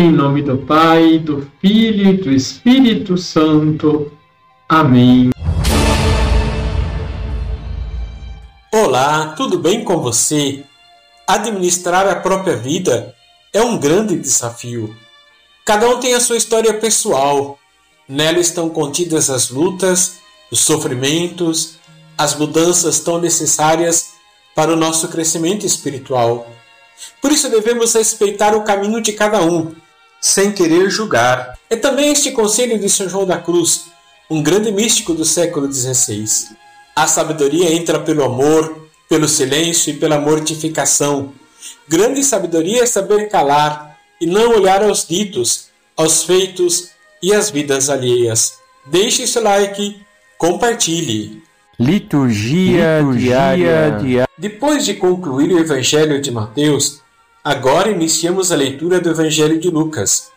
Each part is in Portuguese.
Em nome do Pai, do Filho e do Espírito Santo. Amém. Olá, tudo bem com você? Administrar a própria vida é um grande desafio. Cada um tem a sua história pessoal. Nela estão contidas as lutas, os sofrimentos, as mudanças tão necessárias para o nosso crescimento espiritual. Por isso devemos respeitar o caminho de cada um sem querer julgar. É também este conselho de São João da Cruz, um grande místico do século XVI. A sabedoria entra pelo amor, pelo silêncio e pela mortificação. Grande sabedoria é saber calar e não olhar aos ditos, aos feitos e às vidas alheias. Deixe seu like, compartilhe. Liturgia, Liturgia diária. diária. Depois de concluir o Evangelho de Mateus, Agora iniciamos a leitura do Evangelho de Lucas.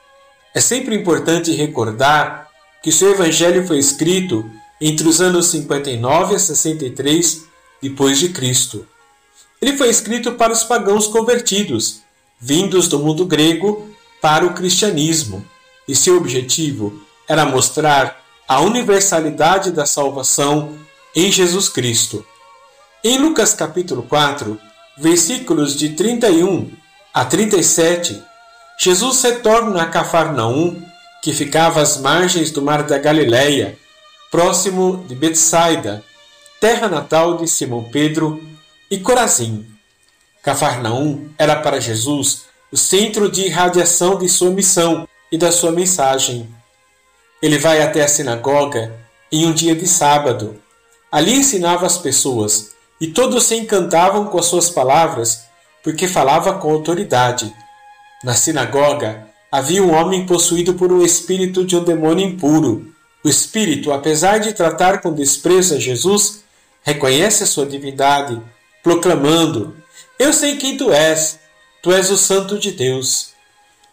É sempre importante recordar que seu evangelho foi escrito entre os anos 59 a 63 depois de Cristo. Ele foi escrito para os pagãos convertidos, vindos do mundo grego para o cristianismo, e seu objetivo era mostrar a universalidade da salvação em Jesus Cristo. Em Lucas capítulo 4, versículos de 31 a 37, Jesus retorna a Cafarnaum, que ficava às margens do mar da Galileia, próximo de Betsaida, terra natal de Simão Pedro e Corazim. Cafarnaum era para Jesus o centro de irradiação de sua missão e da sua mensagem. Ele vai até a sinagoga em um dia de sábado. Ali ensinava as pessoas, e todos se encantavam com as suas palavras porque falava com autoridade. Na sinagoga havia um homem possuído por um espírito de um demônio impuro. O espírito, apesar de tratar com desprezo a Jesus, reconhece a sua divindade, proclamando: Eu sei quem tu és, tu és o Santo de Deus.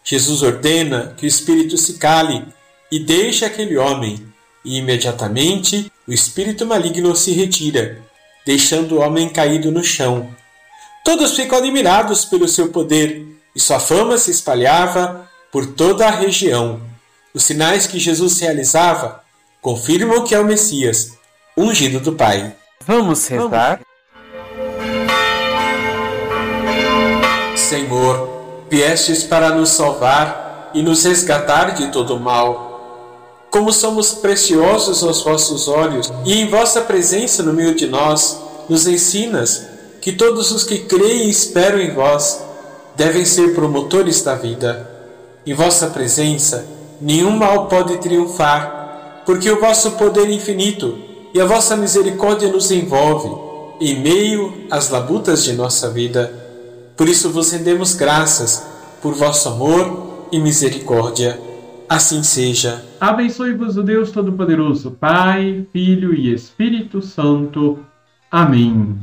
Jesus ordena que o espírito se cale e deixe aquele homem, e imediatamente o espírito maligno se retira, deixando o homem caído no chão. Todos ficam admirados pelo seu poder e sua fama se espalhava por toda a região. Os sinais que Jesus realizava confirmam que é o Messias, ungido do Pai. Vamos rezar? Senhor, viestes para nos salvar e nos resgatar de todo o mal. Como somos preciosos aos vossos olhos e em vossa presença no meio de nós, nos ensinas que todos os que creem e esperam em vós devem ser promotores da vida. Em vossa presença, nenhum mal pode triunfar, porque o vosso poder infinito e a vossa misericórdia nos envolve em meio às labutas de nossa vida. Por isso vos rendemos graças por vosso amor e misericórdia. Assim seja. Abençoe-vos o Deus Todo-Poderoso, Pai, Filho e Espírito Santo. Amém.